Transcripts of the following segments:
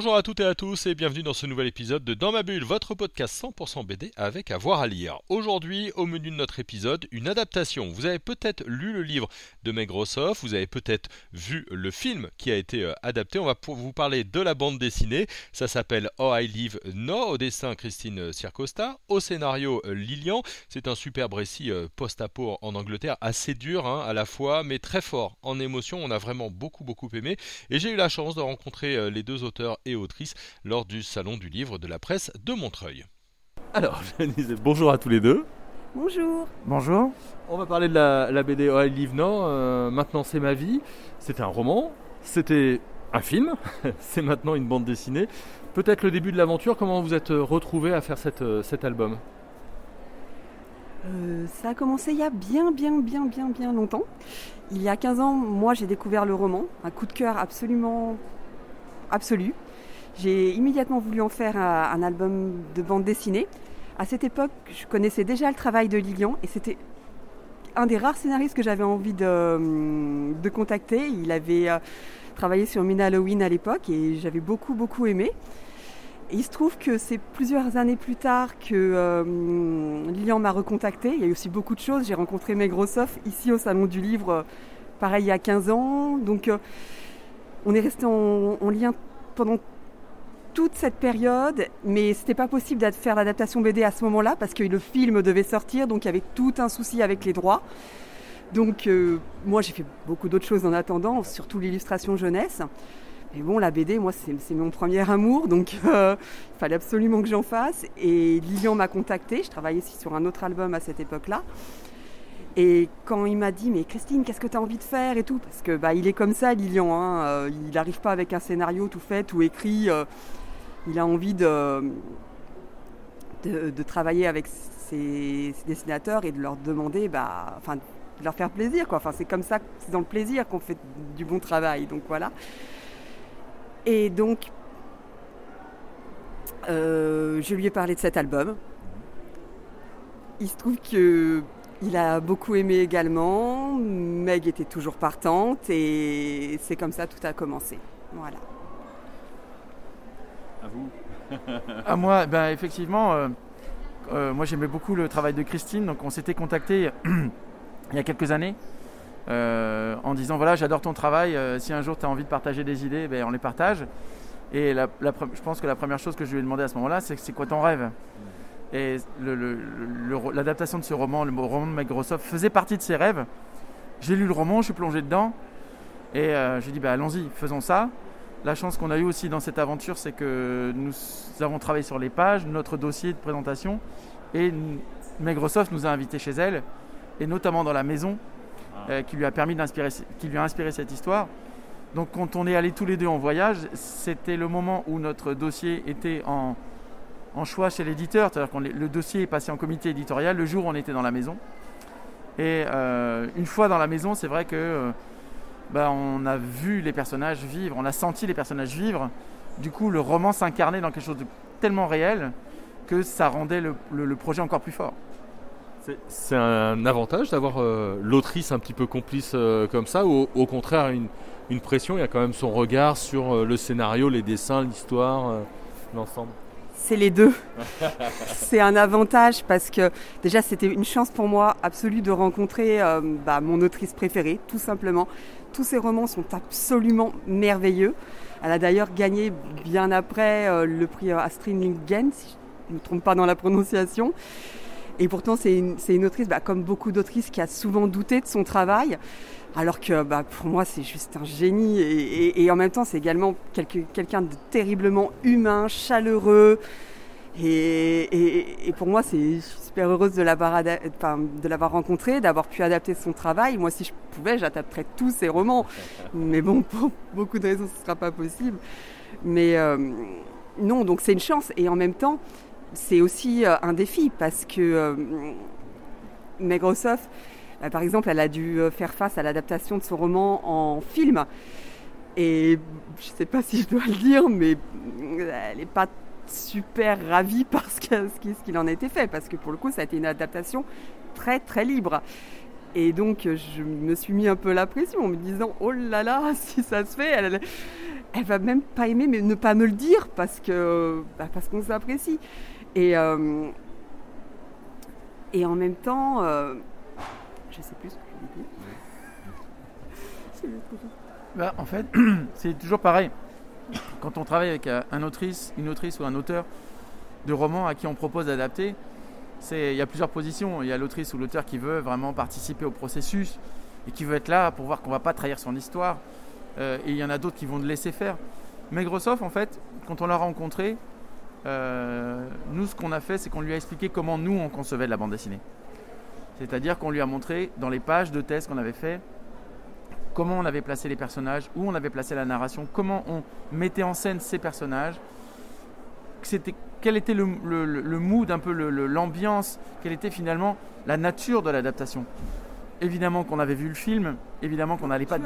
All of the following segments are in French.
Bonjour à toutes et à tous et bienvenue dans ce nouvel épisode de Dans ma bulle, votre podcast 100% BD avec avoir à lire. Aujourd'hui, au menu de notre épisode, une adaptation. Vous avez peut-être lu le livre de Microsoft, vous avez peut-être vu le film qui a été euh, adapté. On va vous parler de la bande dessinée. Ça s'appelle Oh I Live No, au dessin Christine Circosta, au scénario euh, Lilian. C'est un superbe récit euh, post-apo en Angleterre, assez dur hein, à la fois, mais très fort en émotion. On a vraiment beaucoup beaucoup aimé et j'ai eu la chance de rencontrer les deux auteurs autrice lors du Salon du Livre de la Presse de Montreuil. Alors, je disais bonjour à tous les deux. Bonjour. Bonjour. On va parler de la, BD Oh, I Live Now, maintenant c'est ma vie. C'était un roman, c'était un film, c'est maintenant une bande dessinée. Peut-être le début de l'aventure, comment vous êtes retrouvés à faire cette, cet album? Euh, ça a commencé il y a bien, bien, bien, bien, bien longtemps. Il y a 15 ans, moi j'ai découvert le roman, un coup de cœur absolument absolu. J'ai immédiatement voulu en faire un, album de bande dessinée. À cette époque, je connaissais déjà le travail de Lilian et c'était un des rares scénaristes que j'avais envie de, de, contacter. Il avait euh, travaillé sur Mina Halloween à l'époque et j'avais beaucoup, beaucoup aimé. Il se trouve que c'est plusieurs années plus tard que euh, Lilian m'a recontacté. Il y a eu aussi beaucoup de choses. J'ai rencontré Microsoft ici au Salon du Livre, pareil, il y a 15 ans. Donc, euh, on est resté en lien pendant toute cette période, mais c'était pas possible de faire l'adaptation BD à ce moment-là parce que le film devait sortir, donc il y avait tout un souci avec les droits. Donc euh, moi j'ai fait beaucoup d'autres choses en attendant, surtout l'illustration jeunesse. Mais bon, la BD, moi c'est mon premier amour, donc euh, il fallait absolument que j'en fasse. Et Lilian m'a contacté, je travaillais sur un autre album à cette époque-là. Et quand il m'a dit, mais Christine, qu'est-ce que tu as envie de faire et tout Parce que bah, il est comme ça, Lilian. Hein, euh, il n'arrive pas avec un scénario tout fait, tout écrit il a envie de, travailler avec ses, dessinateurs et de leur demander, bah, enfin, de leur faire plaisir. C'est comme ça, c'est dans le plaisir qu'on fait du bon travail. Donc voilà. Et donc, euh, je lui ai parlé de cet album. Il se trouve que il a beaucoup aimé également. Meg était toujours partante et c'est comme ça tout a commencé. Voilà. À vous À moi, ben, effectivement, euh, euh, moi j'aimais beaucoup le travail de Christine, donc on s'était contacté il y a quelques années euh, en disant voilà, j'adore ton travail, si un jour tu as envie de partager des idées, ben, on les partage. Et je pense que la première chose que je lui ai demandé à ce moment-là, c'est c'est quoi ton rêve? Et l'adaptation de ce roman, le roman de Microsoft, faisait partie de ses rêves. J'ai lu le roman, je suis plongé dedans, et j'ai dit bah, allons-y, faisons ça. La chance qu'on a eue aussi dans cette aventure, c'est que nous avons travaillé sur les pages, notre dossier de présentation, et Microsoft nous a invités chez elle, et notamment dans la maison, ah. euh, qui lui a permis d'inspirer, qui lui a inspiré cette histoire. Donc quand on est allés tous les deux en voyage, c'était le moment où notre dossier était en, choix chez l'éditeur, c'est-à-dire que le dossier est passé en comité éditorial le jour où on était dans la maison. Et euh, une fois dans la maison, c'est vrai que euh, bah, on a vu les personnages vivre, on a senti les personnages vivre. Du coup, le roman s'incarnait dans quelque chose de tellement réel que ça rendait le, projet encore plus fort. C'est un avantage d'avoir euh, l'autrice un petit peu complice euh, comme ça, ou au, contraire une, une, pression Il y a quand même son regard sur euh, le scénario, les dessins, l'histoire, l'ensemble c'est les deux. c'est un avantage parce que déjà c'était une chance pour moi absolue de rencontrer bah, mon autrice préférée, tout simplement. Tous ses romans sont absolument merveilleux. Elle a d'ailleurs gagné bien après euh, le prix Astrid Lindgren, si je ne me trompe pas dans la prononciation. Et pourtant, c'est une, autrice, bah, comme beaucoup d'autrices, qui a souvent douté de son travail. Alors que bah, pour moi, c'est juste un génie. Et, en même temps, c'est également quelqu'un de terriblement humain, chaleureux. Et, pour moi, c'est super heureuse de l'avoir, de l'avoir rencontré, d'avoir pu adapter son travail. Moi, si je pouvais, j'adapterais tous ses romans. Mais bon, pour beaucoup de raisons, ce ne sera pas possible. Mais euh, non, donc c'est une chance. Et en même temps, c'est aussi euh, un défi parce que euh, Microsoft, par exemple, elle a dû faire face à l'adaptation de son roman en film. Et je sais pas si je dois le dire, mais elle n'est pas super ravie par ce qu'il en a été fait, parce que pour le coup, ça a été une adaptation très très libre. Et donc, je me suis mis un peu la pression en me disant Oh là là, si ça se fait, elle, elle va même pas aimer, mais ne pas me le dire parce que bah, parce qu'on s'apprécie. Et, euh, et en même temps, euh, je sais plus ce que je dire. Bah, en fait, c'est toujours pareil. Quand on travaille avec un autrice, une autrice ou un auteur de roman à qui on propose d'adapter, il y a plusieurs positions. Il y a l'autrice ou l'auteur qui veut vraiment participer au processus et qui veut être là pour voir qu'on ne va pas trahir son histoire. Euh, et il y en a d'autres qui vont le laisser faire. Microsoft, en fait, quand on l'a rencontré, euh, nous, ce qu'on a fait, c'est qu'on lui a expliqué comment nous, on concevait de la bande dessinée. C'est-à-dire qu'on lui a montré dans les pages de test qu'on avait fait comment on avait placé les personnages, où on avait placé la narration, comment on mettait en scène ces personnages, c'était quel était le, mood, un peu l'ambiance, quelle était finalement la nature de l'adaptation. Évidemment qu'on avait vu le film, évidemment qu'on n'allait pas du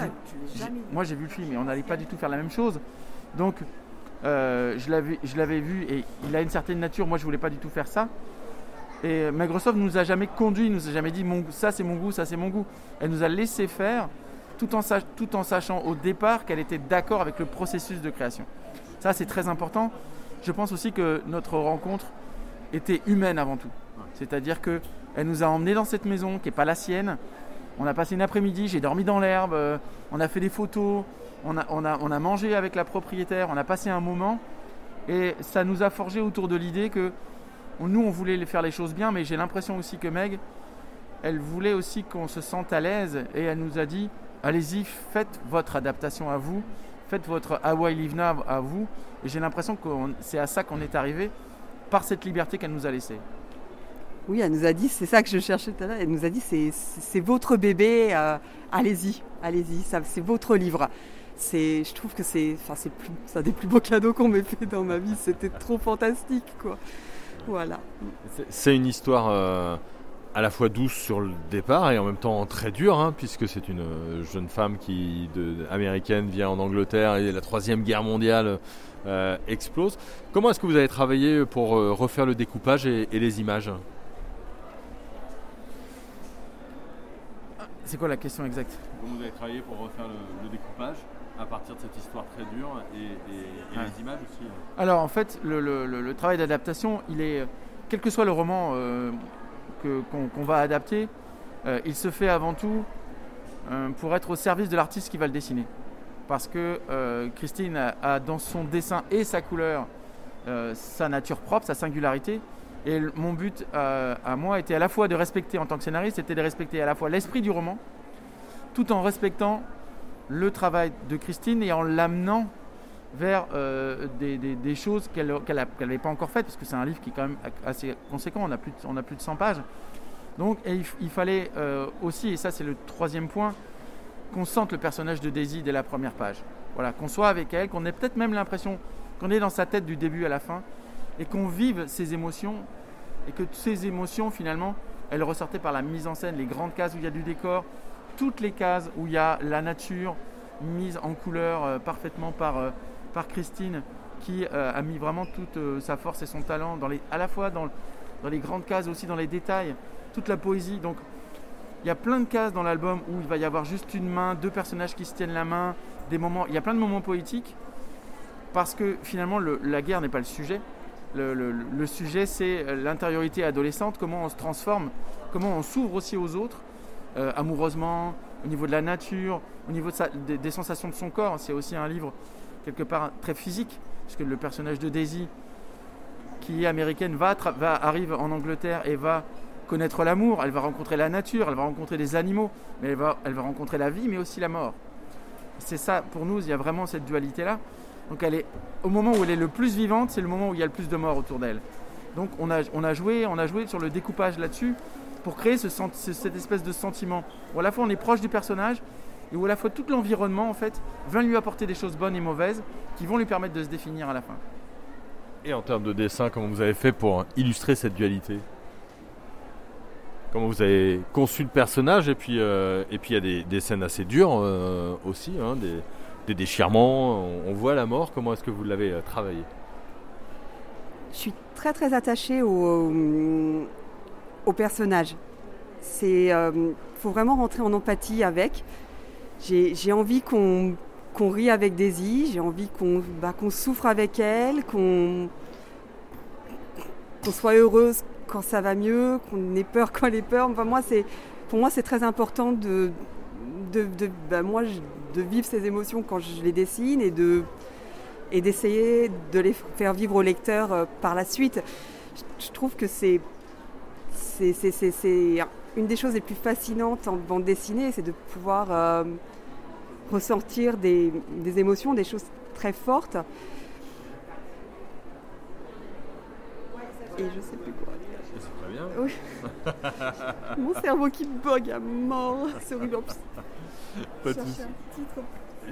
Moi j'ai vu le film et on n'allait pas du tout faire la même chose. Donc euh, je l'avais vu et il a une certaine nature, moi je voulais pas du tout faire ça. Et Microsoft nous a jamais conduit, nous a jamais dit mon, ça c'est mon goût, ça c'est mon goût. Elle nous a laissé faire tout en, sachant au départ qu'elle était d'accord avec le processus de création. Ça c'est très important je pense aussi que notre rencontre était humaine avant tout. C'est-à-dire qu'elle nous a emmenés dans cette maison qui n'est pas la sienne. On a passé une après-midi, j'ai dormi dans l'herbe, euh, on a fait des photos, on a, on, a, on a mangé avec la propriétaire, on a passé un moment. Et ça nous a forgé autour de l'idée que nous, on voulait faire les choses bien, mais j'ai l'impression aussi que Meg, elle voulait aussi qu'on se sente à l'aise et elle nous a dit allez-y, faites votre adaptation à vous, faites votre Hawaii Livna à vous. Et j'ai l'impression que c'est à ça qu'on est arrivé par cette liberté qu'elle nous a laissée. Oui, elle nous a dit, c'est ça que je cherchais tout à l'heure, elle nous a dit, c'est votre bébé, euh, allez-y, allez-y, c'est votre livre. Je trouve que c'est un des plus beaux cadeaux qu'on m'ait fait dans ma vie, c'était trop fantastique. quoi. Voilà. C'est une histoire euh, à la fois douce sur le départ et en même temps très dure, hein, puisque c'est une euh, jeune femme qui, de, américaine vient en Angleterre et la troisième guerre mondiale euh, explose. Comment est-ce que vous avez travaillé pour euh, refaire le découpage et, les images? C'est quoi la question exacte? Comment vous avez travaillé pour refaire le, découpage à partir de cette histoire très dure et, les images aussi Alors en fait, le, travail d'adaptation, il est, quel que soit le roman qu'on va adapter, euh, il se fait avant tout euh, pour être au service de l'artiste qui va le dessiner. Parce que euh, Christine a, dans son dessin et sa couleur sa nature propre, sa singularité. Et mon but à moi était à la fois de respecter en tant que scénariste, c'était de respecter à la fois l'esprit du roman, tout en respectant le travail de Christine et en l'amenant vers des, choses qu'elle n'avait pas encore faites, parce que c'est un livre qui est quand même assez conséquent, on a plus on a plus de 100 pages. Donc il, fallait euh, aussi, et ça c'est le troisième point, qu'on sente le personnage de Daisy dès la première page. Voilà, qu'on soit avec elle, qu'on ait peut-être même l'impression qu'on est dans sa tête du début à la fin, et qu'on vive ses émotions, et que ces émotions finalement, elles ressortaient par la mise en scène, les grandes cases où il y a du décor, toutes les cases où il y a la nature mise en couleur euh, parfaitement par, euh, par Christine, qui a mis vraiment toute sa force et son talent, dans les, à la fois dans, dans les grandes cases, aussi dans les détails toute la poésie. Donc il y a plein de cases dans l'album où il va y avoir juste une main, deux personnages qui se tiennent la main, des moments. Il y a plein de moments poétiques parce que finalement la guerre n'est pas le sujet. Le, sujet c'est euh, l'intériorité adolescente, comment on se transforme, comment on s'ouvre aussi aux autres, euh, amoureusement, au niveau de la nature, au niveau de des, sensations de son corps. C'est aussi un livre quelque part très physique, puisque le personnage de Daisy, qui est américaine, va, va arrive en Angleterre et va connaître l'amour, elle va rencontrer la nature, elle va rencontrer des animaux, mais elle va, elle va rencontrer la vie, mais aussi la mort. C'est ça, pour nous, il y a vraiment cette dualité-là. Donc elle est, au moment où elle est le plus vivante, c'est le moment où il y a le plus de morts autour d'elle. Donc on a, on, a joué, on a joué sur le découpage là-dessus pour créer ce, cette espèce de sentiment où à la fois on est proche du personnage et où à la fois tout l'environnement en fait vient lui apporter des choses bonnes et mauvaises qui vont lui permettre de se définir à la fin. Et en termes de dessin, comment vous avez fait pour illustrer cette dualité? Comment vous avez conçu le personnage? Et puis euh, et puis il y a des, scènes assez dures euh, aussi, hein, des déchirements, on, voit la mort. Comment est-ce que vous l'avez travaillé? Je suis très très attachée au, au personnage. C'est faut vraiment rentrer en empathie avec. J'ai envie qu'on qu'on rit avec Daisy, j'ai envie qu'on bah, souffre avec elle, qu'on soit heureuse quand ça va mieux, qu'on ait peur quand elle est peur. Enfin, moi, pour moi, c'est très important de, de, bah, moi, de vivre ces émotions quand je les dessine et de et d'essayer de les faire vivre au lecteur euh, par la suite. Je, trouve que c'est une des choses les plus fascinantes en bande dessinée, c'est de pouvoir euh, ressentir des, émotions, des choses très fortes. Et je sais plus quoi. C'est très bien. Oui. Mon cerveau qui bug à mort. C'est horrible. Pas de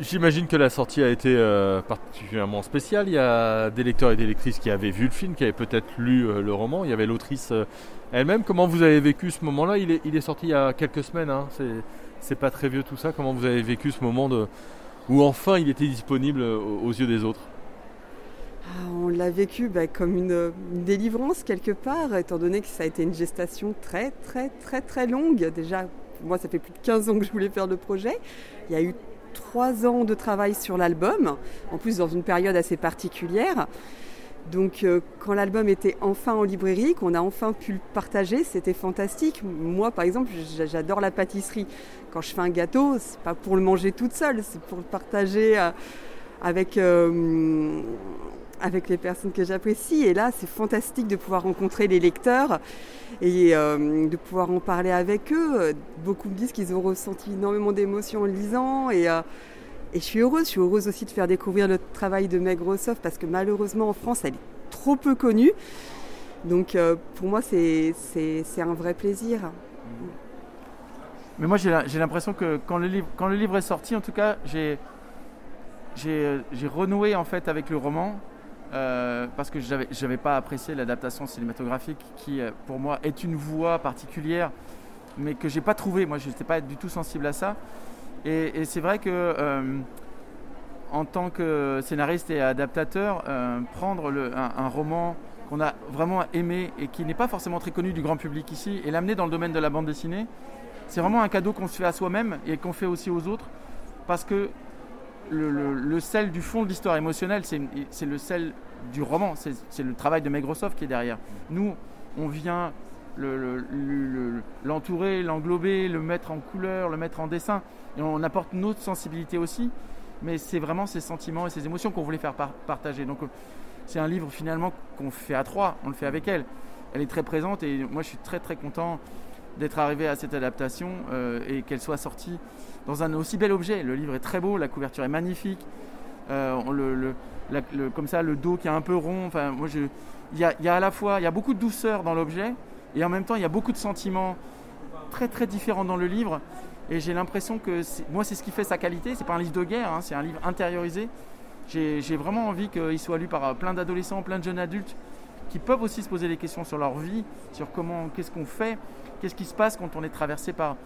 J'imagine que la sortie a été euh, particulièrement spéciale. Il y a des lecteurs et des lectrices qui avaient vu le film, qui avaient peut-être lu euh, le roman. Il y avait l'autrice euh, elle-même. Comment vous avez vécu ce moment-là? Il est, il est, sorti il y a quelques semaines. Hein. C'est pas très vieux tout ça. Comment vous avez vécu ce moment où enfin il était disponible aux, yeux des autres? Ah, On l'a vécu bah, comme une, une, délivrance quelque part, étant donné que ça a été une gestation très très très très longue. Déjà, moi ça fait plus de 15 ans que je voulais faire le projet. Il y a eu trois ans de travail sur l'album, en plus dans une période assez particulière. Donc euh, quand l'album était enfin en librairie, qu'on a enfin pu le partager, c'était fantastique. Moi par exemple, j'adore la pâtisserie. Quand je fais un gâteau, c'est pas pour le manger toute seule, c'est pour le partager euh, avec, euh, avec les personnes que j'apprécie. Et là, c'est fantastique de pouvoir rencontrer les lecteurs et de pouvoir en parler avec eux. Beaucoup me disent qu'ils ont ressenti énormément d'émotions en lisant et, et, je suis heureuse. Je suis heureuse aussi de faire découvrir le travail de Meg Rossoff parce que malheureusement en France, elle est trop peu connue. Donc euh, pour moi, c'est un vrai plaisir. Mais moi, j'ai l'impression que quand le, livre, est sorti, en tout cas, j'ai renoué en fait avec le roman euh, parce que je n'avais pas apprécié l'adaptation cinématographique qui, euh, pour moi, est une voix particulière, mais que j'ai pas trouvé. Moi, je n'étais pas du tout sensible à ça. Et, c'est vrai que, euh, en tant que scénariste et adaptateur, prendre un, roman qu'on a vraiment aimé et qui n'est pas forcément très connu du grand public ici et l'amener dans le domaine de la bande dessinée, c'est vraiment un cadeau qu'on se fait à soi-même et qu'on fait aussi aux autres parce que le, sel du fond de l'histoire émotionnelle, c'est le sel du roman, c'est le travail de Microsoft qui est derrière. Nous, on vient l'entourer, l'englober, le mettre en couleur, le mettre en dessin, et on apporte notre sensibilité aussi, mais c'est vraiment ces sentiments et ces émotions qu'on voulait faire partager. Donc c'est un livre finalement qu'on fait à trois, on le fait avec elle. Elle est très présente et moi je suis très très content d'être arrivé à cette adaptation euh, et qu'elle soit sortie dans un aussi bel objet. Le livre est très beau, la couverture est magnifique. Euh, le, comme ça, le dos qui est un peu rond. Enfin, moi, il y a, à la fois, il y a beaucoup de douceur dans l'objet et en même temps, il y a beaucoup de sentiments très très différents dans le livre. Et j'ai l'impression que moi, c'est ce qui fait sa qualité. C'est pas un livre de guerre, hein, c'est un livre intériorisé. J'ai vraiment envie qu'il soit lu par plein d'adolescents, plein de jeunes adultes qui peuvent aussi se poser des questions sur leur vie, sur comment, qu'est-ce qu'on fait, qu'est-ce qui se passe quand on est traversé par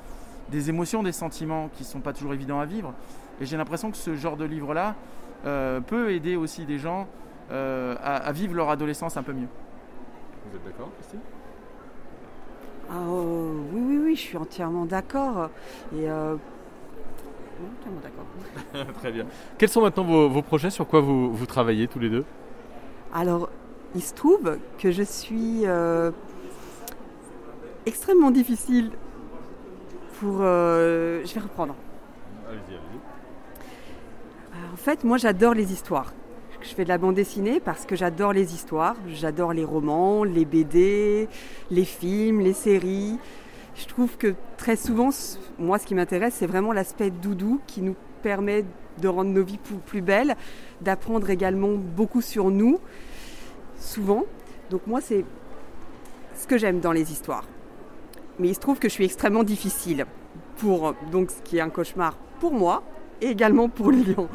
des émotions, des sentiments qui ne sont pas toujours évidents à vivre. Et j'ai l'impression que ce genre de livre-là euh, peut aider aussi des gens euh, à, vivre leur adolescence un peu mieux. Vous êtes d'accord, Christine? Ah, oh, oui, oui, oui, je suis entièrement d'accord. Et euh, entièrement d'accord. Très bien. Quels sont maintenant vos, projets? Sur quoi vous, vous, travaillez tous les deux? Alors, il se trouve que je suis extrêmement difficile pour... Euh, je vais reprendre. Allez-y, allez-y. Euh, en fait, moi j'adore les histoires. Je fais de la bande dessinée parce que j'adore les histoires. J'adore les romans, les BD, les films, les séries. Je trouve que très souvent, moi ce qui m'intéresse, c'est vraiment l'aspect doudou qui nous permet de rendre nos vies plus belles, d'apprendre également beaucoup sur nous, souvent. Donc moi, c'est ce que j'aime dans les histoires. Mais il se trouve que je suis extrêmement difficile pour donc ce qui est un cauchemar pour moi et également pour Lilian.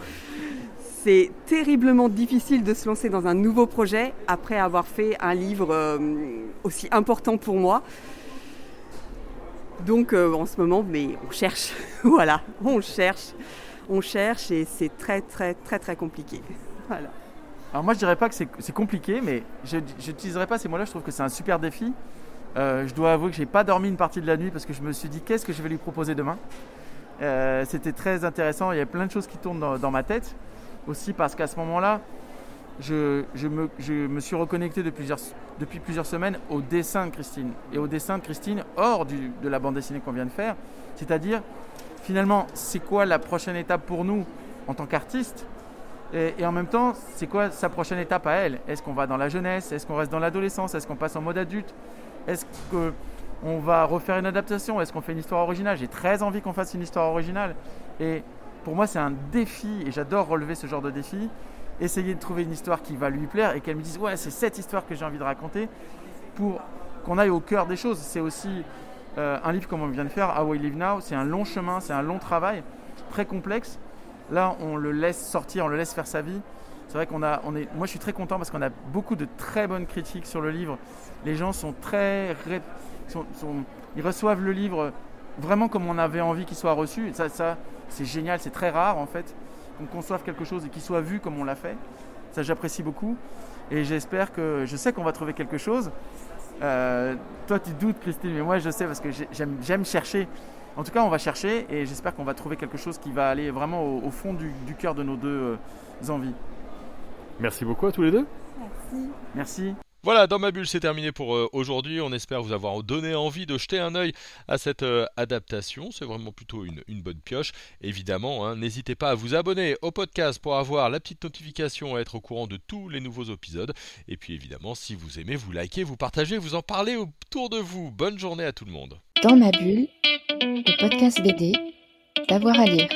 C'est terriblement difficile de se lancer dans un nouveau projet après avoir fait un livre euh, aussi important pour moi. Donc euh, en ce moment, mais on cherche, voilà, on cherche. on cherche et c'est très très très très compliqué. Alors moi je dirais pas que c'est compliqué, mais je n'utiliserai pas ces mots-là, je trouve que c'est un super défi. Euh, je dois avouer que j'ai pas dormi une partie de la nuit parce que je me suis dit qu'est-ce que je vais lui proposer demain? C'était très intéressant, il y a plein de choses qui tournent dans, ma tête. Aussi parce qu'à ce moment-là, je, me, suis reconnecté depuis plusieurs semaines au dessin de Christine. Et au dessin de Christine hors de la bande dessinée qu'on vient de faire. C'est-à-dire, finalement, c'est quoi la prochaine étape pour nous en tant qu'artistes et, en même temps, c'est quoi sa prochaine étape à elle? Est-ce qu'on va dans la jeunesse? Est-ce qu'on reste dans l'adolescence? Est-ce qu'on passe en mode adulte? Est-ce qu'on va refaire une adaptation? Est-ce qu'on fait une histoire originale? J'ai très envie qu'on fasse une histoire originale. Pour moi, c'est un défi et j'adore relever ce genre de défi. Essayer de trouver une histoire qui va lui plaire et qu'elle me dise Ouais, c'est cette histoire que j'ai envie de raconter pour qu'on aille au cœur des choses. C'est aussi euh, un livre comme on vient de faire, How We Live Now. C'est un long chemin, c'est un long travail, très complexe. Là, on le laisse sortir, on le laisse faire sa vie. C'est vrai qu'on a, on est, moi je suis très content parce qu'on a beaucoup de très bonnes critiques sur le livre. Les gens sont très, ils reçoivent le livre vraiment comme on avait envie qu'il soit reçu. ça, ça c'est génial, c'est très rare en fait qu'on conçoive quelque chose et qu'il soit vu comme on l'a fait. Ça, j'apprécie beaucoup. Et j'espère que, je sais qu'on va trouver quelque chose. Euh, toi, tu doutes, Christine, mais moi, je sais parce que j'aime chercher. En tout cas, on va chercher et j'espère qu'on va trouver quelque chose qui va aller vraiment au, fond du, cœur de nos deux euh, envies. Merci beaucoup à tous les deux. Merci. Merci. Voilà, dans ma bulle, c'est terminé pour euh, aujourd'hui. On espère vous avoir donné envie de jeter un œil à cette euh, adaptation. C'est vraiment plutôt une, bonne pioche. Évidemment, hein, n'hésitez pas à vous abonner au podcast pour avoir la petite notification et être au courant de tous les nouveaux épisodes. Et puis évidemment, si vous aimez, vous likez, vous partagez, vous en parlez autour de vous. Bonne journée à tout le monde. Dans ma bulle, le podcast BD, d'avoir à lire.